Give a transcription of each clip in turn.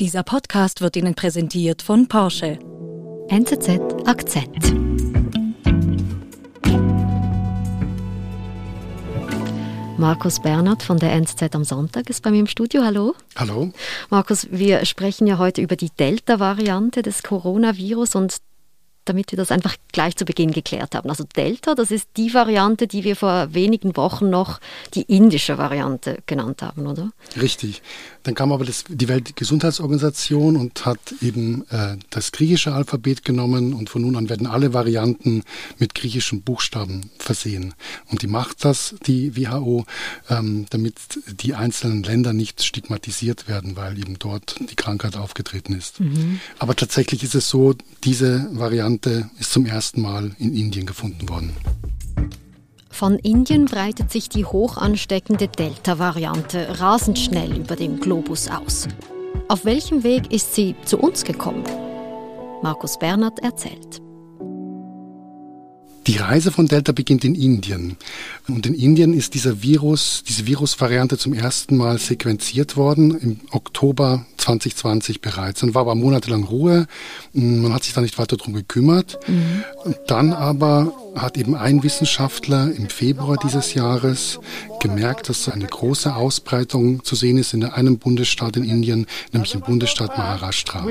Dieser Podcast wird Ihnen präsentiert von Porsche. NZZ Akzent. Markus Bernhard von der NZZ am Sonntag ist bei mir im Studio. Hallo. Hallo. Markus, wir sprechen ja heute über die Delta-Variante des Coronavirus und damit wir das einfach gleich zu Beginn geklärt haben. Also Delta, das ist die Variante, die wir vor wenigen Wochen noch die indische Variante genannt haben, oder? Richtig. Dann kam aber das, die Weltgesundheitsorganisation und hat eben äh, das griechische Alphabet genommen und von nun an werden alle Varianten mit griechischen Buchstaben versehen. Und die macht das, die WHO, ähm, damit die einzelnen Länder nicht stigmatisiert werden, weil eben dort die Krankheit aufgetreten ist. Mhm. Aber tatsächlich ist es so, diese Variante ist zum ersten Mal in Indien gefunden worden. Von Indien breitet sich die hoch ansteckende Delta-Variante rasend schnell über den Globus aus. Auf welchem Weg ist sie zu uns gekommen? Markus Bernhard erzählt. Die Reise von Delta beginnt in Indien. Und in Indien ist dieser Virus, diese Virusvariante zum ersten Mal sequenziert worden im Oktober 2020 bereits. Dann war aber monatelang Ruhe. Man hat sich da nicht weiter drum gekümmert. Mhm. Dann aber hat eben ein Wissenschaftler im Februar dieses Jahres gemerkt, dass eine große Ausbreitung zu sehen ist in einem Bundesstaat in Indien, nämlich im Bundesstaat Maharashtra.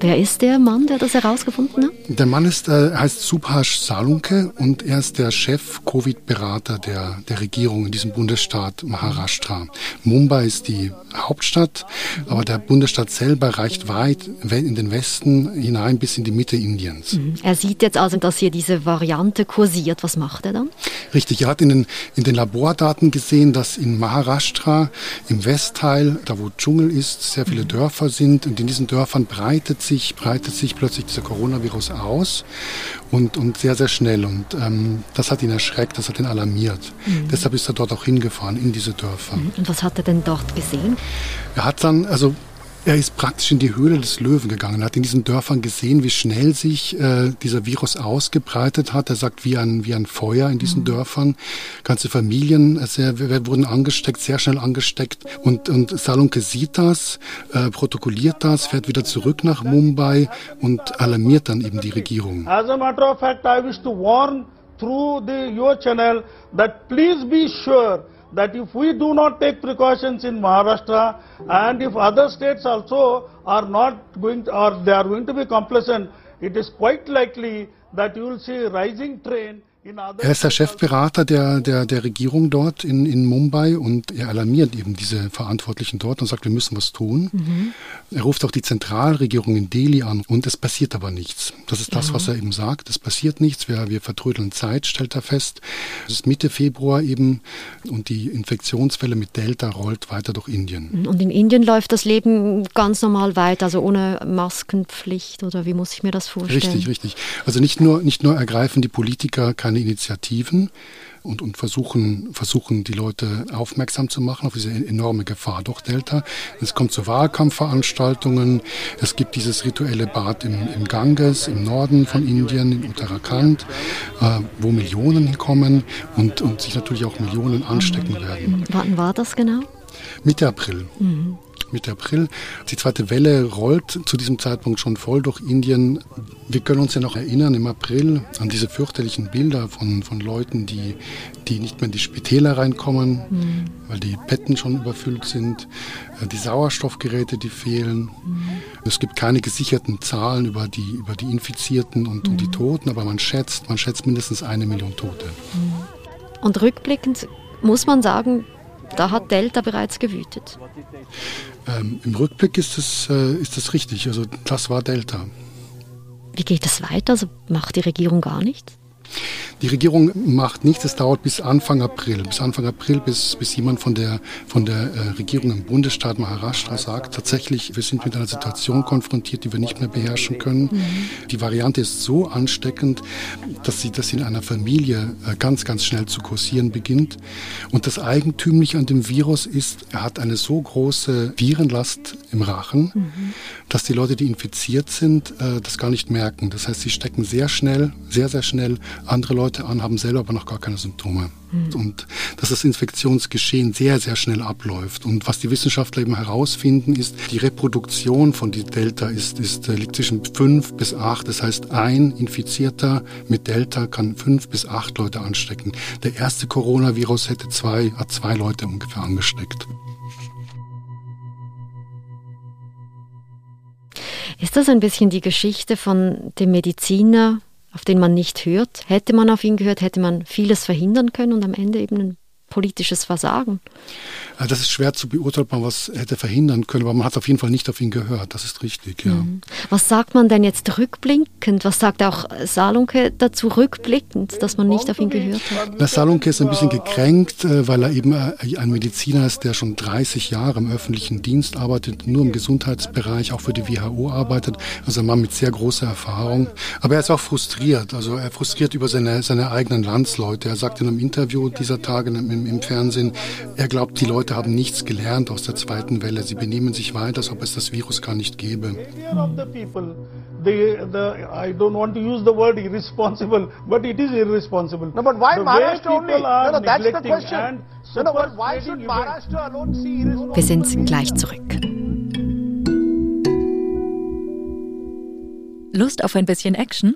Wer ist der Mann, der das herausgefunden hat? Der Mann ist, äh, heißt Subhash Salunke und er ist der Chef-Covid-Berater der, der Regierung in diesem Bundesstaat Maharashtra. Mumbai ist die Hauptstadt, aber der Bundesstaat selber reicht weit in den Westen hinein bis in die Mitte Indiens. Mhm. Er sieht jetzt also, dass hier diese Variante kursiert. Was macht er dann? Richtig, er hat in den, in den Labordaten gesehen, dass in Maharashtra im Westteil, da wo Dschungel ist, sehr viele mhm. Dörfer sind und in diesen Dörfern breitet sich, breitet sich plötzlich dieser Coronavirus aus und, und sehr, sehr schnell. Und ähm, das hat ihn erschreckt, das hat ihn alarmiert. Mhm. Deshalb ist er dort auch hingefahren, in diese Dörfer. Mhm. Und was hat er denn dort gesehen? Er hat dann, also er ist praktisch in die Höhle des Löwen gegangen, hat in diesen Dörfern gesehen, wie schnell sich äh, dieser Virus ausgebreitet hat. Er sagt, wie ein, wie ein Feuer in diesen mhm. Dörfern. Ganze Familien sehr, wurden angesteckt, sehr schnell angesteckt. Und, und Salunke sieht das, äh, protokolliert das, fährt wieder zurück nach Mumbai und alarmiert dann eben die Regierung. As a matter of fact, I wish to warn through the, your channel that please be sure that if we do not take precautions in Maharashtra and if other states also are not going to, or they are going to be complacent, it is quite likely that you will see rising trend Er ist der Chefberater der, der, der Regierung dort in, in Mumbai und er alarmiert eben diese Verantwortlichen dort und sagt, wir müssen was tun. Mhm. Er ruft auch die Zentralregierung in Delhi an und es passiert aber nichts. Das ist das, mhm. was er eben sagt. Es passiert nichts. Wir, wir vertrödeln Zeit, stellt er fest. Es ist Mitte Februar eben und die Infektionswelle mit Delta rollt weiter durch Indien. Und in Indien läuft das Leben ganz normal weiter, also ohne Maskenpflicht oder wie muss ich mir das vorstellen? Richtig, richtig. Also nicht nur, nicht nur ergreifen die Politiker keine kleine Initiativen und, und versuchen, versuchen, die Leute aufmerksam zu machen auf diese enorme Gefahr durch Delta. Es kommt zu Wahlkampfveranstaltungen. Es gibt dieses rituelle Bad im, im Ganges im Norden von Indien, in Uttarakhand, äh, wo Millionen hinkommen und, und sich natürlich auch Millionen anstecken werden. Wann war das genau? Mitte April. Mhm. Mitte April. Die zweite Welle rollt zu diesem Zeitpunkt schon voll durch Indien. Wir können uns ja noch erinnern im April an diese fürchterlichen Bilder von, von Leuten, die, die nicht mehr in die Spitäler reinkommen, mhm. weil die Betten schon überfüllt sind, äh, die Sauerstoffgeräte, die fehlen. Mhm. Es gibt keine gesicherten Zahlen über die, über die Infizierten und, mhm. und die mhm. Toten, aber man schätzt, man schätzt mindestens eine Million Tote. Mhm. Und rückblickend muss man sagen, da hat Delta bereits gewütet. Ähm, Im Rückblick ist das, äh, ist das richtig. Also das war Delta. Wie geht das weiter? Also macht die Regierung gar nichts? Die Regierung macht nichts, es dauert bis Anfang April. Bis Anfang April, bis, bis jemand von der, von der äh, Regierung im Bundesstaat Maharashtra sagt, tatsächlich, wir sind mit einer Situation konfrontiert, die wir nicht mehr beherrschen können. Mhm. Die Variante ist so ansteckend, dass sie, sie in einer Familie äh, ganz, ganz schnell zu kursieren beginnt. Und das Eigentümliche an dem Virus ist, er hat eine so große Virenlast im Rachen, mhm. dass die Leute, die infiziert sind, äh, das gar nicht merken. Das heißt, sie stecken sehr schnell, sehr, sehr schnell andere Leute Leute an, haben selber aber noch gar keine Symptome. Mhm. Und dass das Infektionsgeschehen sehr, sehr schnell abläuft. Und was die Wissenschaftler eben herausfinden, ist, die Reproduktion von die Delta ist, ist, äh, liegt zwischen fünf bis acht. Das heißt, ein Infizierter mit Delta kann fünf bis acht Leute anstecken. Der erste Coronavirus hätte zwei, hat zwei Leute ungefähr angesteckt. Ist das ein bisschen die Geschichte von dem Mediziner, auf den man nicht hört? Hätte man auf ihn gehört, hätte man vieles verhindern können und am Ende eben ein politisches Versagen. Das ist schwer zu beurteilen, man was hätte verhindern können, aber man hat auf jeden Fall nicht auf ihn gehört. Das ist richtig, ja. Mhm. Was sagt man denn jetzt rückblickend? Was sagt auch Salunke dazu rückblickend, dass man nicht auf ihn gehört hat? Salunke ist ein bisschen gekränkt, äh, weil er eben äh, ein Mediziner ist, der schon 30 Jahre im öffentlichen Dienst arbeitet, nur im Gesundheitsbereich, auch für die WHO arbeitet. Also ein Mann mit sehr großer Erfahrung. Aber er ist auch frustriert. Also er frustriert über seine, seine eigenen Landsleute. Er sagt in einem Interview dieser Tage im im, im Fernsehen. Er glaubt, die Leute haben nichts gelernt aus der zweiten Welle. Sie benehmen sich weiter, als ob es das Virus gar nicht gäbe. The, the, I don't want to use the word irresponsible, but it is irresponsible. No, but why the Maharashtra only? No, no, that's the question. No, no, but why should Maharashtra alone see irresponsible? Wir sind gleich zurück. Lust auf ein bisschen Action?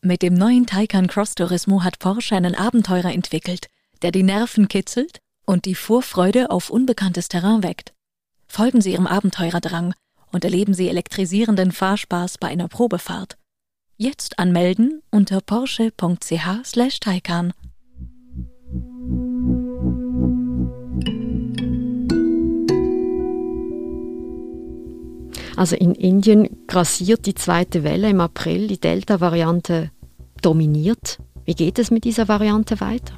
Mit dem neuen Taycan Cross Turismo hat Porsche einen Abenteurer entwickelt – der die Nerven kitzelt und die Vorfreude auf unbekanntes Terrain weckt. Folgen Sie Ihrem Abenteurerdrang und erleben Sie elektrisierenden Fahrspaß bei einer Probefahrt. Jetzt anmelden unter porsche.ch/taycan. Also in Indien grassiert die zweite Welle im April, die Delta-Variante dominiert. Wie geht es mit dieser Variante weiter?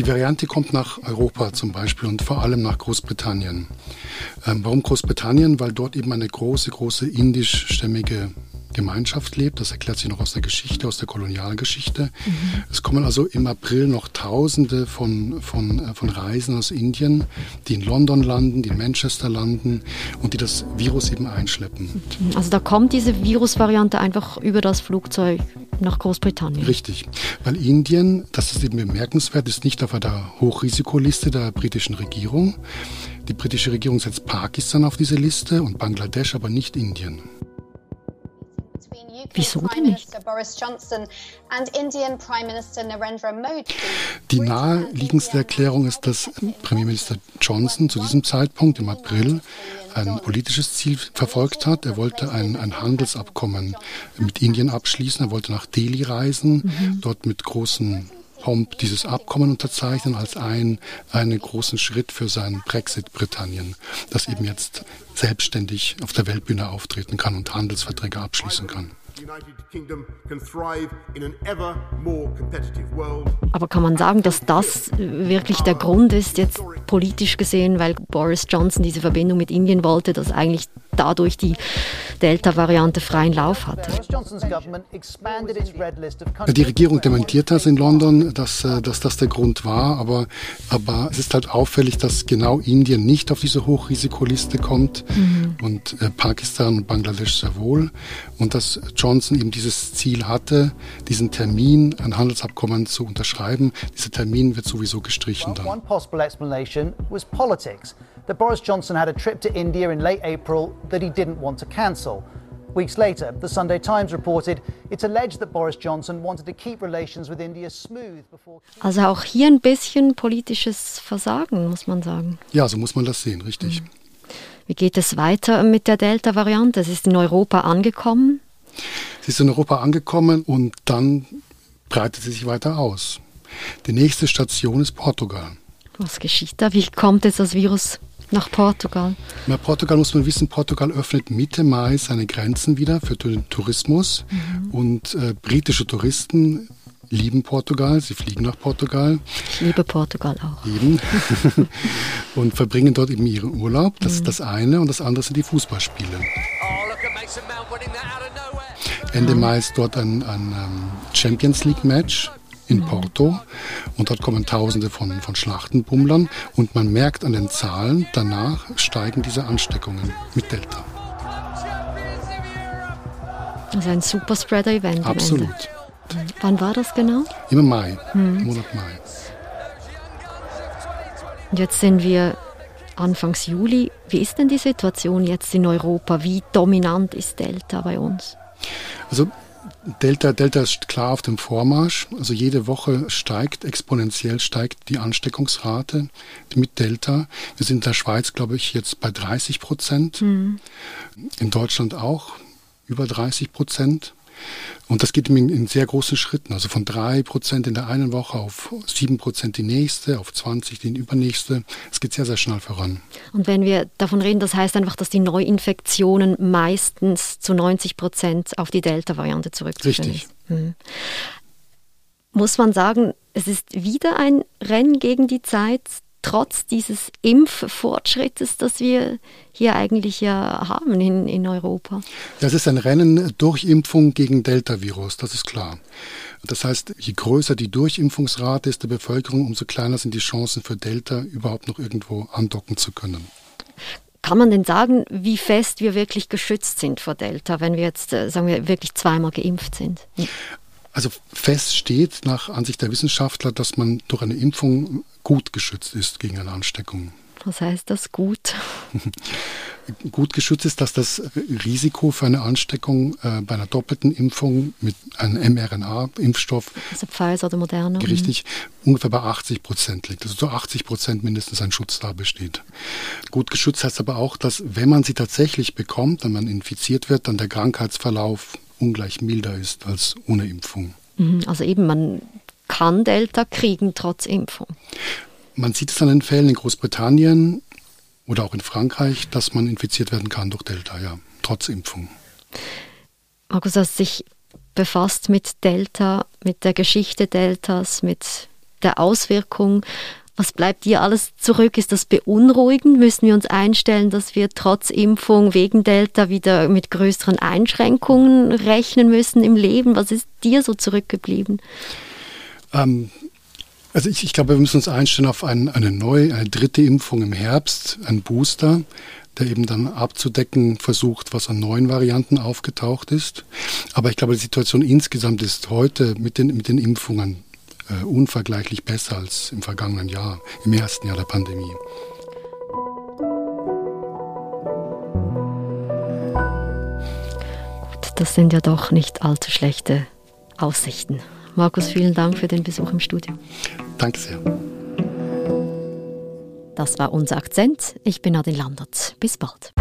Die Variante kommt nach Europa zum Beispiel und vor allem nach Großbritannien. Ähm, warum Großbritannien? Weil dort eben eine große, große indischstämmige Gemeinschaft lebt. Das erklärt sich noch aus der Geschichte, aus der Kolonialgeschichte. Mhm. Es kommen also im April noch Tausende von, von, äh, von Reisen aus Indien, die in London landen, die in Manchester landen und die das Virus eben einschleppen. Also da kommt diese Virusvariante einfach über das Flugzeug nach Großbritannien. Richtig, weil Indien, das ist eben bemerkenswert, ist nicht auf der Hochrisikoliste der britischen Regierung. Die britische Regierung setzt Pakistan auf diese Liste und Bangladesch, aber nicht Indien. Wieso denn nicht? Die naheliegendste Erklärung ist, dass Premierminister Johnson zu diesem Zeitpunkt im April ein politisches Ziel verfolgt hat. Er wollte ein, ein Handelsabkommen mit Indien abschließen. Er wollte nach Delhi reisen, mhm. dort mit großen Pomp dieses Abkommen unterzeichnen als ein, einen großen Schritt für sein Brexit-Britannien, das eben jetzt selbstständig auf der Weltbühne auftreten kann und Handelsverträge abschließen kann. Aber kann man sagen, dass das wirklich der Grund ist, jetzt politisch gesehen, weil Boris Johnson diese Verbindung mit Indien wollte, dass eigentlich dadurch die Delta-Variante freien Lauf hatte. Die Regierung dementiert das in London, dass, äh, dass das der Grund war, aber, aber es ist halt auffällig, dass genau Indien nicht auf diese Hochrisikoliste kommt mhm. und äh, Pakistan und Bangladesch sehr wohl und dass Johnson eben dieses Ziel hatte, diesen Termin, ein Handelsabkommen zu unterschreiben. Dieser Termin wird sowieso gestrichen dann. One possible explanation was politics. That Boris Johnson had a trip to India in late April that he didn't want to cancel. Weeks later, the Sunday Times reported it's alleged that Boris Johnson wanted to keep relations with India smooth before. Also auch hier ein bisschen politisches Versagen, muss man sagen. Ja, so muss man das sehen, richtig. Mhm. Wie geht es weiter mit der Delta-Variante? Es ist in Europa angekommen. Sie ist in Europa angekommen und dann breitet sie sich weiter aus. Die nächste Station ist Portugal. Was geschieht da? Wie kommt jetzt das Virus nach Portugal? Na, Portugal muss man wissen, Portugal öffnet Mitte Mai seine Grenzen wieder für den Tourismus mhm. und äh, britische Touristen lieben Portugal, sie fliegen nach Portugal. Ich liebe Portugal auch. Eben. und verbringen dort eben ihren Urlaub. Das mhm. ist das eine. Und das andere sind die Fußballspiele. Ende Mai ist dort ein, ein ähm, Champions League Match in mhm. Porto und dort kommen Tausende von, von Schlachtenbummlern und man merkt an den Zahlen, danach steigen diese Ansteckungen mit Delta. Also ein Superspreader-Event. Absolut. Wann war das genau? Immer Mai, hm. im Monat Mai. Und jetzt sind wir Anfangs Juli. Wie ist denn die Situation jetzt in Europa? Wie dominant ist Delta bei uns? Also Delta, Delta ist klar auf dem Vormarsch. Also jede Woche steigt, exponentiell steigt die Ansteckungsrate mit Delta. Wir sind in der Schweiz, glaube ich, jetzt bei 30 Prozent. Mhm. In Deutschland auch über 30 Prozent. Und das geht in, in sehr großen Schritten, also von drei Prozent in der einen Woche auf sieben Prozent die nächste, auf 20 die übernächste. Es geht sehr, sehr schnell voran. Und wenn wir davon reden, das heißt einfach, dass die Neuinfektionen meistens zu 90 Prozent auf die Delta-Variante zurückzuführen Richtig. Hm. Muss man sagen, es ist wieder ein Rennen gegen die Zeit, trotz dieses Impffortschrittes, das wir hier eigentlich ja haben in, in Europa. Das ist ein Rennen durch Impfung gegen Delta-Virus, das ist klar. Das heißt, je größer die Durchimpfungsrate ist der Bevölkerung, umso kleiner sind die Chancen für Delta überhaupt noch irgendwo andocken zu können. Kann man denn sagen, wie fest wir wirklich geschützt sind vor Delta, wenn wir jetzt, äh, sagen wir, wirklich zweimal geimpft sind? Also fest steht nach Ansicht der Wissenschaftler, dass man durch eine Impfung gut geschützt ist gegen eine Ansteckung. Was heißt das gut? gut geschützt ist, dass das Risiko für eine Ansteckung äh, bei einer doppelten Impfung mit einem mRNA-Impfstoff, also Pfizer oder Moderna, richtig, ungefähr bei 80 Prozent liegt. Also zu 80 Prozent mindestens ein Schutz da besteht. Gut geschützt heißt aber auch, dass wenn man sie tatsächlich bekommt, wenn man infiziert wird, dann der Krankheitsverlauf ungleich milder ist als ohne Impfung. Mhm, also eben, man kann Delta kriegen trotz Impfung. Man sieht es an den Fällen in Großbritannien oder auch in Frankreich, dass man infiziert werden kann durch Delta, ja, trotz Impfung. Markus, hast sich befasst mit Delta, mit der Geschichte Deltas, mit der Auswirkung was bleibt dir alles zurück? Ist das beunruhigend? Müssen wir uns einstellen, dass wir trotz Impfung wegen Delta wieder mit größeren Einschränkungen rechnen müssen im Leben? Was ist dir so zurückgeblieben? Ähm, also ich, ich, glaube, wir müssen uns einstellen auf ein, eine neue, eine dritte Impfung im Herbst, ein Booster, der eben dann abzudecken versucht, was an neuen Varianten aufgetaucht ist. Aber ich glaube, die Situation insgesamt ist heute mit den, mit den Impfungen äh, unvergleichlich besser als im vergangenen Jahr, im ersten Jahr der Pandemie. Gut, das sind ja doch nicht allzu schlechte Aussichten. Markus, vielen Dank für den Besuch im Studio. Danke sehr. Das war unser Akzent. Ich bin Nadine Landert. Bis bald.